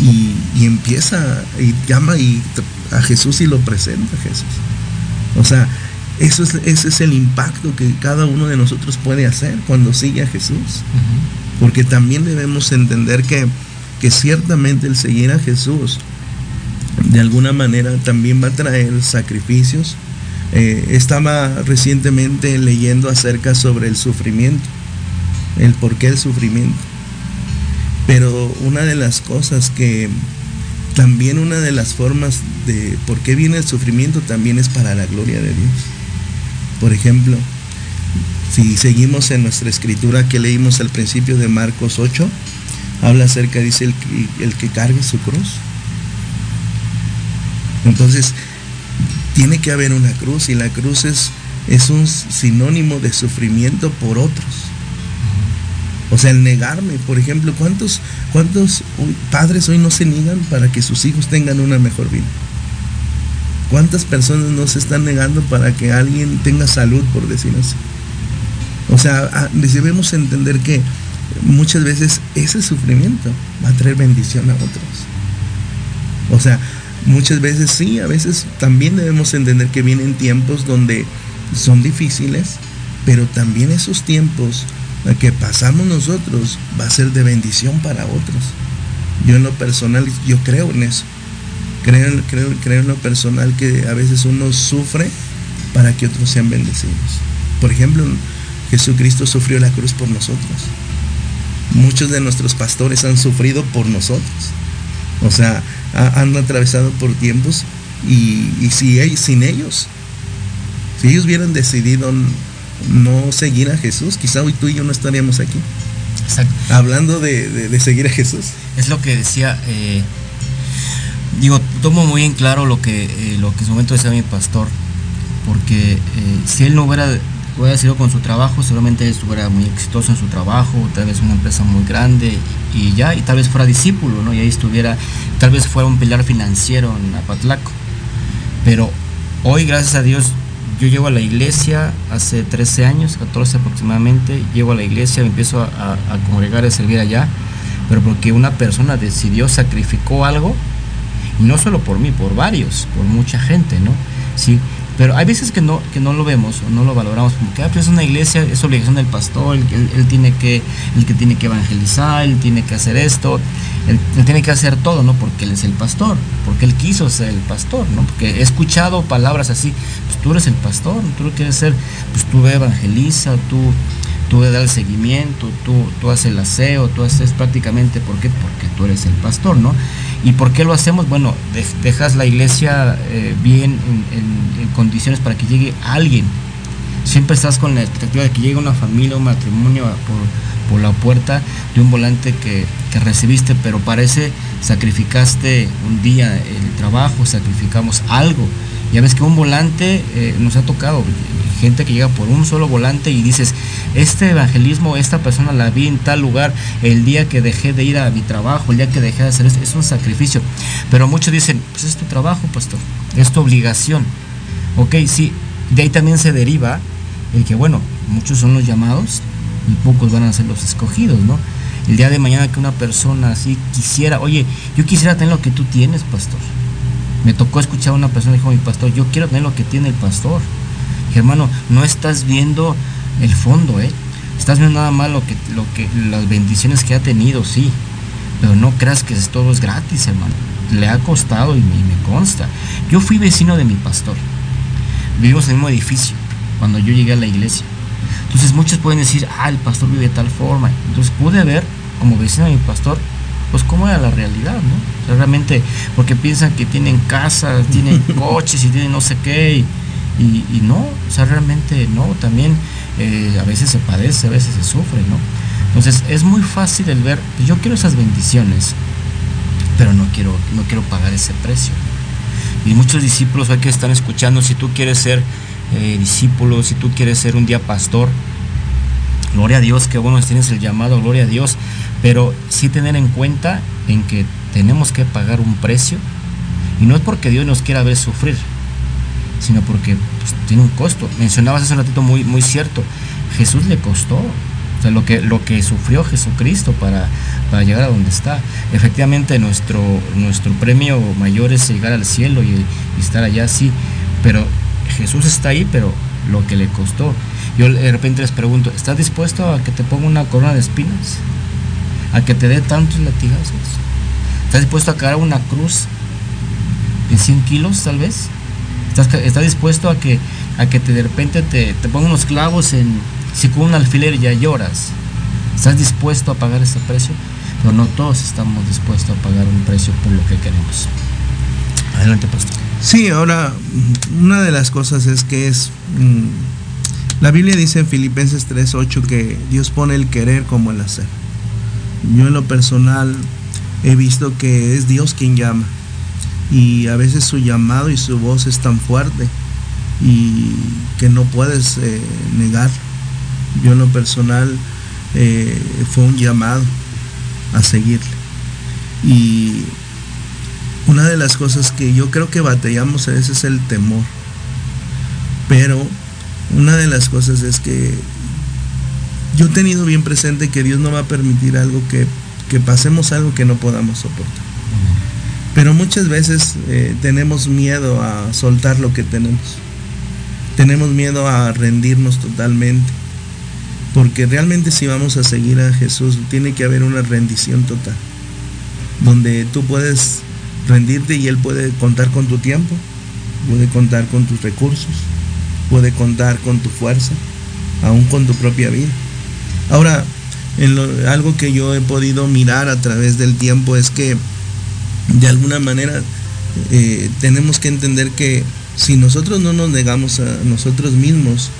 [SPEAKER 2] y, y empieza y llama y a Jesús y lo presenta a Jesús. O sea, eso es, ese es el impacto que cada uno de nosotros puede hacer cuando sigue a Jesús. Porque también debemos entender que, que ciertamente el seguir a Jesús de alguna manera también va a traer sacrificios. Eh, estaba recientemente leyendo acerca sobre el sufrimiento, el por qué el sufrimiento. Pero una de las cosas que también una de las formas de por qué viene el sufrimiento también es para la gloria de Dios. Por ejemplo, si seguimos en nuestra escritura que leímos al principio de Marcos 8, habla acerca, dice el que, el que cargue su cruz. Entonces, tiene que haber una cruz y la cruz es, es un sinónimo de sufrimiento por otros. O sea, el negarme, por ejemplo, ¿cuántos, cuántos padres hoy no se niegan para que sus hijos tengan una mejor vida? ¿Cuántas personas no se están negando para que alguien tenga salud, por decir así? O sea, debemos entender que muchas veces ese sufrimiento va a traer bendición a otros. O sea, muchas veces sí, a veces también debemos entender que vienen tiempos donde son difíciles, pero también esos tiempos que pasamos nosotros va a ser de bendición para otros. Yo en lo personal, yo creo en eso. Creo, creo, creo en lo personal que a veces uno sufre para que otros sean bendecidos. Por ejemplo, Jesucristo sufrió la cruz por nosotros. Muchos de nuestros pastores han sufrido por nosotros. O sea, ha- han atravesado por tiempos y, y si ellos, sin ellos, si ellos hubieran decidido no seguir a Jesús, quizá hoy tú y yo no estaríamos aquí. Hablando de, de- de seguir a Jesús.
[SPEAKER 1] Es lo que decía, eh, digo, tomo muy en claro lo que, eh, lo que en su momento decía mi pastor. porque eh, si él no hubiera, hubiera sido con su trabajo, seguramente estuviera muy exitoso en su trabajo, tal vez una empresa muy grande y ya, y tal vez fuera discípulo, ¿no? Y ahí estuviera, tal vez fuera un pilar financiero en Apatlaco. Pero hoy, gracias a Dios, yo llego a la iglesia hace 13 años, 14 aproximadamente, llego a la iglesia, empiezo a, a, congregar, a servir allá, pero porque una persona decidió, sacrificó algo, y no solo por mí, por varios, por mucha gente, ¿no? Sí, pero hay veces que no, que no lo vemos o no lo valoramos como que ah, pues es una iglesia, es obligación del pastor, él, él, tiene que, el que tiene que evangelizar, él tiene que hacer esto, él, él, tiene que hacer todo, ¿no? Porque él es el pastor, porque él quiso ser el pastor, ¿no? Porque he escuchado palabras así, pues tú eres el pastor, tú lo quieres ser, pues tú evangeliza, tú, tú das el seguimiento, tú, tú haces el aseo, tú haces prácticamente, ¿por qué? Porque tú eres el pastor, ¿no? ¿Y por qué lo hacemos? Bueno, dejas la iglesia eh, bien en, condiciones para que llegue alguien. Siempre estás con la expectativa de que llegue una familia, un matrimonio por, por la puerta de un volante que, que, recibiste, pero parece sacrificaste un día el trabajo, sacrificamos algo. Ya ves que un volante eh, nos ha tocado, gente que llega por un solo volante y dices, este evangelismo, esta persona la vi en tal lugar el día que dejé de ir a mi trabajo, el día que dejé de hacer esto, es un sacrificio. Pero muchos dicen, pues es tu trabajo, pastor, es tu obligación. Ok, sí, de ahí también se deriva el que, bueno, muchos son los llamados y pocos van a ser los escogidos, ¿no? El día de mañana que una persona así quisiera, oye, yo quisiera tener lo que tú tienes, pastor. Me tocó escuchar a una persona dijo, mi pastor, yo quiero tener lo que tiene el pastor hermano, no estás viendo el fondo, ¿eh? Estás viendo nada más lo que, lo que, las bendiciones que ha tenido, sí. Pero no creas que todo es gratis, hermano. Le ha costado y me, y me consta. Yo fui vecino de mi pastor. Vivimos en el mismo edificio cuando yo llegué a la iglesia. Entonces muchos pueden decir, ah, el pastor vive de tal forma. Entonces pude ver, como vecino de mi pastor, pues cómo era la realidad, ¿no? O sea, realmente, porque piensan que tienen casas, tienen <laughs> coches y tienen no sé qué. Y, y, no, o sea, realmente no, también eh, a veces se padece, a veces se sufre, ¿no? Entonces es muy fácil el ver, yo quiero esas bendiciones, pero no quiero, no quiero pagar ese precio. Y muchos discípulos hay que están escuchando, si tú quieres ser eh, discípulo, si tú quieres ser un día pastor, gloria a Dios, que bueno, tienes el llamado, gloria a Dios, pero sí tener en cuenta en que tenemos que pagar un precio, y no es porque Dios nos quiera ver sufrir, sino porque pues, tiene un costo. Mencionabas hace un ratito muy, muy cierto, Jesús le costó, o sea, lo que, lo que sufrió Jesucristo para, para llegar a donde está. Efectivamente, nuestro, nuestro premio mayor es llegar al cielo y, estar allá, sí, pero Jesús está ahí, pero lo que le costó. Yo de repente les pregunto, ¿estás dispuesto a que te ponga una corona de espinas? ¿A que te dé tantos latigazos? ¿Estás dispuesto a cargar una cruz de 100 kilos tal vez? ¿Estás, estás dispuesto a que, a que te, de repente te, te pongan unos clavos en, si con un alfiler ya lloras? ¿Estás dispuesto a pagar ese precio? Pero no todos estamos dispuestos a pagar un precio por lo que queremos. Adelante, pastor.
[SPEAKER 2] Sí, ahora, una de las cosas es que es... Mmm, la Biblia dice en Filipenses 3.8 que Dios pone el querer como el hacer. Yo en lo personal he visto que es Dios quien llama y a veces su llamado y su voz es tan fuerte y que no puedes eh, negar. Yo en lo personal eh, fue un llamado a seguirle. Y una de las cosas que yo creo que batallamos a veces es el temor. Pero una de las cosas es que yo he tenido bien presente que Dios no va a permitir algo que, que pasemos algo que no podamos soportar. Pero muchas veces eh, tenemos miedo a soltar lo que tenemos. Tenemos miedo a rendirnos totalmente. Porque realmente si vamos a seguir a Jesús, tiene que haber una rendición total. Donde tú puedes rendirte y Él puede contar con tu tiempo, puede contar con tus recursos, puede contar con tu fuerza, aún con tu propia vida. Ahora, en lo, algo que yo he podido mirar a través del tiempo es que de alguna manera eh, tenemos que entender que si nosotros no nos negamos a nosotros mismos,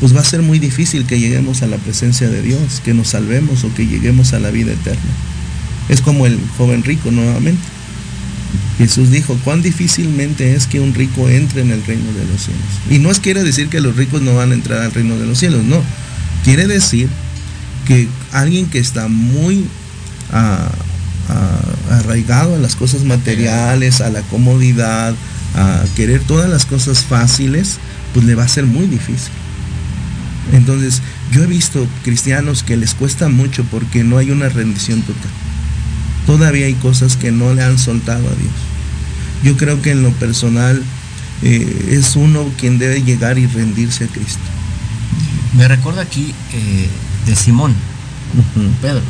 [SPEAKER 2] pues va a ser muy difícil que lleguemos a la presencia de Dios, que nos salvemos o que lleguemos a la vida eterna. Es como el joven rico nuevamente. Jesús dijo, cuán difícilmente es que un rico entre en el reino de los cielos. Y no es quiere decir que los ricos no van a entrar al reino de los cielos, no. Quiere decir que alguien que está muy ah, arraigado a las cosas materiales, a la comodidad, a querer todas las cosas fáciles, pues le va a ser muy difícil. Entonces, yo he visto cristianos que les cuesta mucho porque no hay una rendición total. Todavía hay cosas que no le han soltado a Dios. Yo creo que en lo personal eh, es uno quien debe llegar y rendirse a Cristo.
[SPEAKER 1] Me recuerda aquí eh, de Simón, Pedro.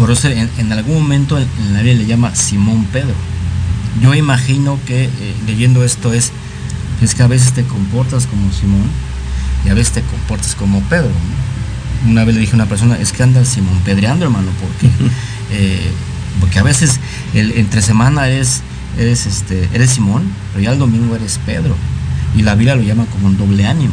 [SPEAKER 1] Por eso en, en algún momento en, en la Biblia le llama Simón Pedro. Yo imagino que eh, leyendo esto es, es que a veces te comportas como Simón y a veces te comportas como Pedro. ¿no? Una vez le dije a una persona, es que anda Simón pedreando, hermano, porque, <laughs> eh, porque a veces el, entre semana eres, eres, este, eres Simón, pero ya el domingo eres Pedro. Y la Biblia lo llama como un doble ánimo.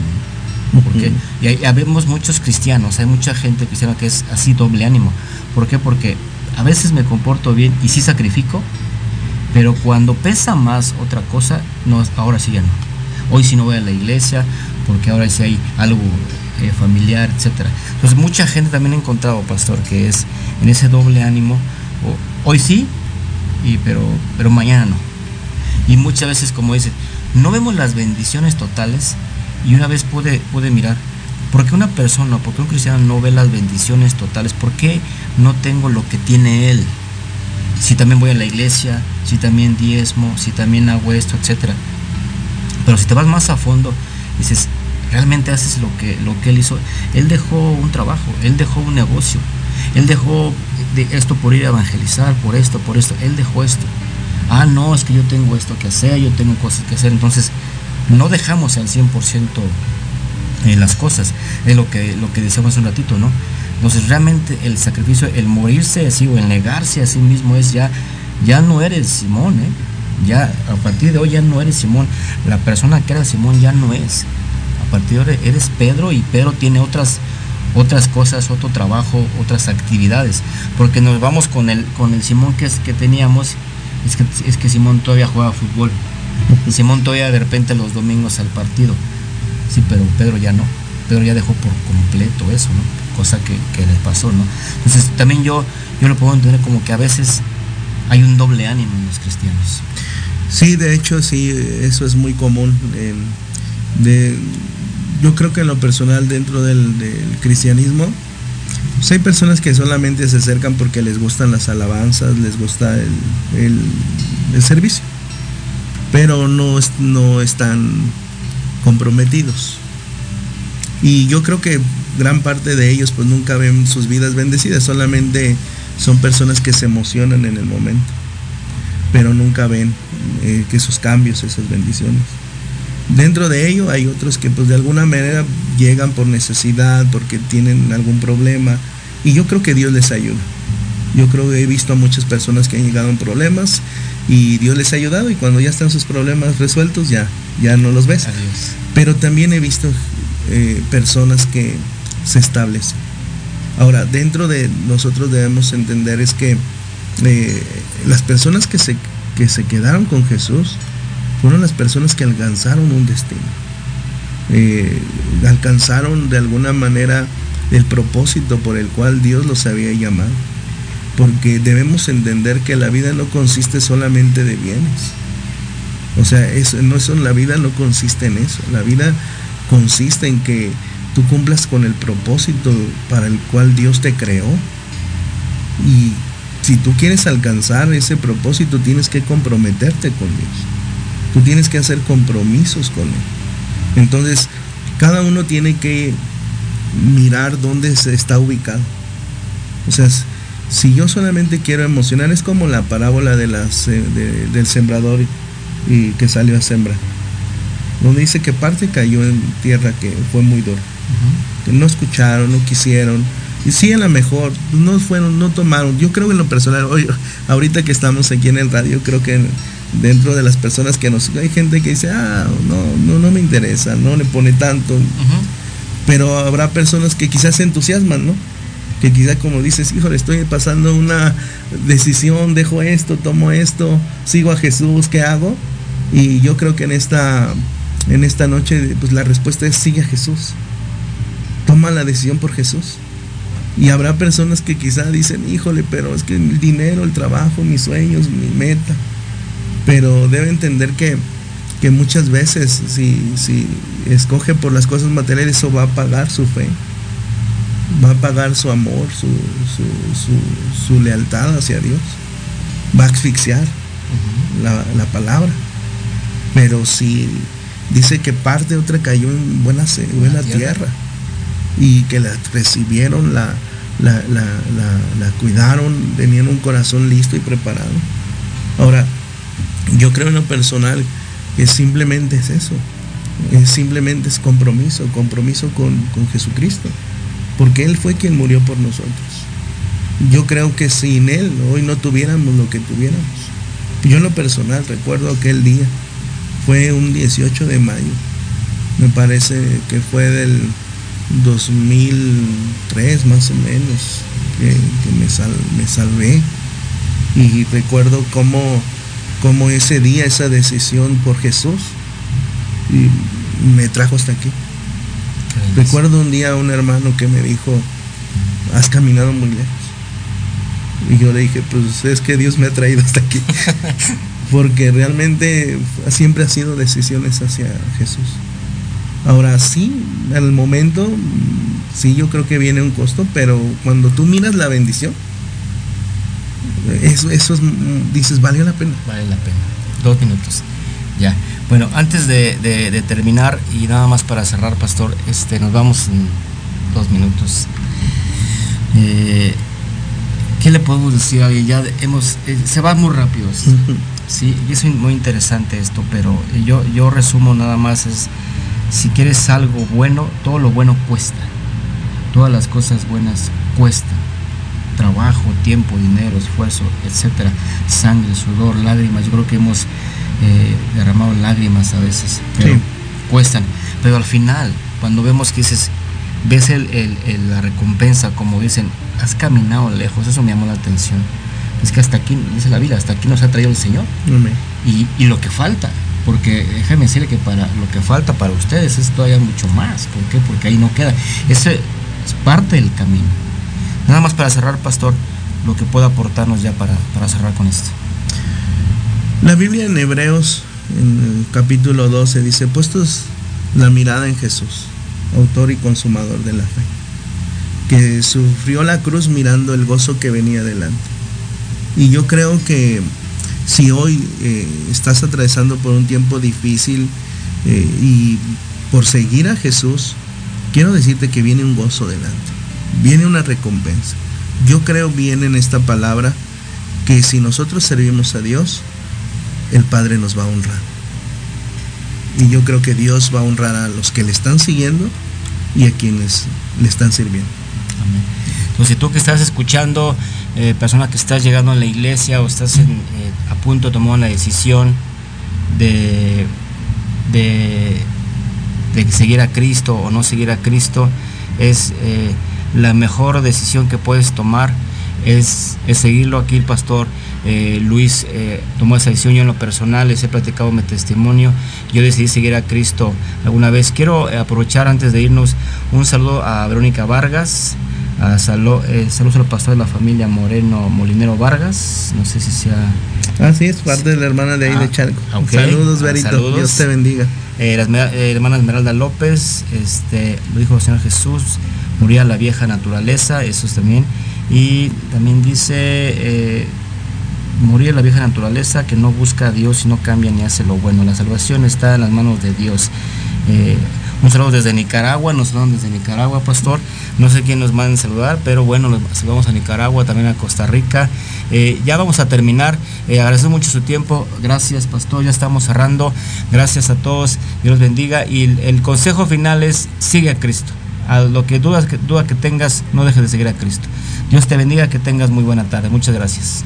[SPEAKER 1] ¿no? Porque, y hay, habemos muchos cristianos, hay mucha gente cristiana que es así doble ánimo. ¿Por qué? Porque a veces me comporto bien y sí sacrifico, pero cuando pesa más otra cosa, no, ahora sí ya no. Hoy sí no voy a la iglesia, porque ahora sí hay algo eh, familiar, etcétera. Entonces mucha gente también ha encontrado, pastor, que es en ese doble ánimo, hoy sí, y, pero, pero mañana no. Y muchas veces, como dice, no vemos las bendiciones totales, y una vez pude, pude mirar, ¿por qué una persona, por qué un cristiano no ve las bendiciones totales? ¿Por qué no tengo lo que tiene él? Si también voy a la iglesia, si también diezmo, si también hago esto, etcétera. Pero si te vas más a fondo, dices, realmente haces lo que, lo que él hizo. Él dejó un trabajo, él dejó un negocio, él dejó de esto por ir a evangelizar, por esto, por esto, él dejó esto. Ah, no, es que yo tengo esto que hacer, yo tengo cosas que hacer. Entonces, no dejamos al 100% eh, las cosas. Es lo que, lo que decíamos hace un ratito, ¿no? Entonces, realmente el sacrificio, el morirse así o el negarse a sí mismo es ya, ya no eres Simón, ¿eh? Ya, a partir de hoy ya no eres Simón. La persona que era Simón ya no es. A partir de hoy eres Pedro y Pedro tiene otras otras cosas, otro trabajo, otras actividades. Porque nos vamos con el, con el Simón que, es, que teníamos, es que, es que Simón todavía juega fútbol. Simón todavía de repente los domingos al partido. Sí, pero Pedro ya no. Pedro ya dejó por completo eso, ¿no? Cosa que, que le pasó, ¿no? Entonces también yo, yo lo puedo entender como que a veces hay un doble ánimo en los cristianos.
[SPEAKER 2] Sí, de hecho, sí, eso es muy común. De, yo creo que en lo personal dentro del, cristianismo, pues hay personas que solamente se acercan porque les gustan las alabanzas, les gusta el, el, el servicio, pero no, no están comprometidos. Y yo creo que gran parte de ellos pues nunca ven sus vidas bendecidas, solamente son personas que se emocionan en el momento, pero nunca ven eh, que esos cambios, esas bendiciones. Dentro de ello hay otros que pues de alguna manera llegan por necesidad, porque tienen algún problema, y yo creo que Dios les ayuda. Yo creo que he visto a muchas personas que han llegado en problemas y Dios les ha ayudado y cuando ya están sus problemas resueltos ya, ya no los ves.
[SPEAKER 1] Adiós.
[SPEAKER 2] Pero también he visto eh, personas que se establecen. Ahora, dentro de nosotros debemos entender es que eh, las personas que se, que se quedaron con Jesús fueron las personas que alcanzaron un destino. Eh, alcanzaron de alguna manera el propósito por el cual Dios los había llamado. Porque debemos entender que la vida no consiste solamente de bienes. O sea, no, la vida no consiste en eso. La vida consiste en que tú cumplas con el propósito para el cual Dios te creó. Y si tú quieres alcanzar ese propósito, tienes que comprometerte con Dios. Tú tienes que hacer compromisos con Él. Entonces, cada uno tiene que mirar dónde se está ubicado. O sea, si yo solamente quiero emocionar, es como la parábola de las, de, del sembrador y que salió a sembrar. Donde dice que parte cayó en tierra que fue muy dura. Uh -huh. Que no escucharon, no quisieron. Y sí, a lo mejor, no fueron, no tomaron. Yo creo que en lo personal, hoy, ahorita que estamos aquí en el radio, creo que dentro de las personas que nos. Hay gente que dice, ah, no, no, no me interesa, no le pone tanto. Uh -huh. Pero habrá personas que quizás se entusiasman, ¿no? que quizá como dices, híjole, estoy pasando una decisión, dejo esto, tomo esto, sigo a Jesús, ¿qué hago? Y yo creo que en esta, en esta noche, pues la respuesta es sigue a Jesús. Toma la decisión por Jesús. Y habrá personas que quizá dicen, híjole, pero es que el dinero, el trabajo, mis sueños, mi meta. Pero debe entender que, que muchas veces si, si escoge por las cosas materiales, eso va a pagar su fe va a pagar su amor, su, su, su, lealtad hacia Dios. Va a asfixiar la, la, palabra. Pero si dice que parte otra cayó en buena, buena tierra. tierra. y que la recibieron, la, la, la, la, cuidaron, tenían un corazón listo y preparado. Ahora, yo creo en lo personal que simplemente es eso. Es simplemente es compromiso, compromiso con, con Jesucristo porque Él fue quien murió por nosotros. Yo creo que sin Él hoy no tuviéramos lo que tuviéramos. Yo en lo personal recuerdo aquel día, fue un 18 de mayo, me parece que fue del 2003 más o menos, que, me, me, salvé. Y recuerdo cómo, cómo ese día, esa decisión por Jesús, me trajo hasta aquí. Recuerdo un día un hermano que me dijo, has caminado muy lejos. Y yo le dije, pues es que Dios me ha traído hasta aquí. <laughs> Porque realmente siempre ha sido decisiones hacia Jesús. Ahora sí, al momento, sí yo creo que viene un costo, pero cuando tú miras la bendición, eso, eso es, dices, valió la pena.
[SPEAKER 1] Vale la pena. Dos minutos. Ya. Bueno, antes de, terminar y nada más para cerrar, Pastor, este, nos vamos en dos minutos. Eh, ¿Qué le podemos decir a Ya hemos, eh, se va muy rápido. Sí, es muy interesante esto, pero yo, yo resumo nada más es, si quieres algo bueno, todo lo bueno cuesta. Todas las cosas buenas cuestan. Trabajo, tiempo, dinero, esfuerzo, etcétera, sangre, sudor, lágrimas. Yo creo que hemos eh, derramado lágrimas a veces, pero cuestan. Pero al final, cuando vemos que dices, ves la recompensa, como dicen, has caminado lejos, eso me llamó la atención. Es que hasta aquí, dice la vida, hasta aquí nos ha traído el Señor. Y, lo que falta, porque déjame decirle que para lo que falta para ustedes es todavía mucho más. ¿Por qué? Porque ahí no queda. Ese es parte del camino. Nada más para cerrar, pastor, lo que pueda aportarnos ya para, para cerrar con esto.
[SPEAKER 2] La Biblia en Hebreos, en el capítulo 12, dice, puestos la mirada en Jesús, autor y consumador de la fe, que sufrió la cruz mirando el gozo que venía delante. Y yo creo que si hoy eh, estás atravesando por un tiempo difícil eh, y por seguir a Jesús, quiero decirte que viene un gozo delante, viene una recompensa. Yo creo bien en esta palabra que si nosotros servimos a Dios, el Padre nos va a honrar. Y yo creo que Dios va a honrar a los que le están siguiendo y a quienes le están sirviendo.
[SPEAKER 1] Amén. Entonces tú que estás escuchando, eh, persona que estás llegando a la iglesia o estás eh, a punto de tomar una decisión de, de, seguir a Cristo o no seguir a Cristo, es eh, la mejor decisión que puedes tomar es, es seguirlo. Aquí el pastor Luis tomó esa decisión. Yo en lo personal, les he platicado mi testimonio, yo decidí seguir a Cristo alguna vez. Quiero aprovechar antes de irnos un saludo a Verónica Vargas, a saludos al pastor de la familia Moreno Molinero Vargas, no sé si sea...
[SPEAKER 2] Ah, sí, es parte de la hermana de ahí de ah, Chalco. Saludos, Verito, Dios te bendiga.
[SPEAKER 1] la hermana Esmeralda López, este, lo dijo el Señor Jesús, moría la vieja naturaleza, eso es también. Y también dice morir la vieja naturaleza que no busca a Dios y no cambia ni hace lo bueno. La salvación está en las manos de Dios. Eh, un saludo desde Nicaragua, nos saludan desde Nicaragua, pastor. No sé quién nos manda saludar, pero bueno, nos saludamos a Nicaragua, también a Costa Rica. Eh, ya vamos a terminar. Eh, mucho su tiempo. Gracias, pastor. Ya estamos cerrando. Gracias a todos. Dios los bendiga. Y el, consejo final es: sigue a Cristo. A lo que dudas que, duda que tengas, no dejes de seguir a Cristo. Dios te bendiga, que tengas muy buena tarde. Muchas gracias.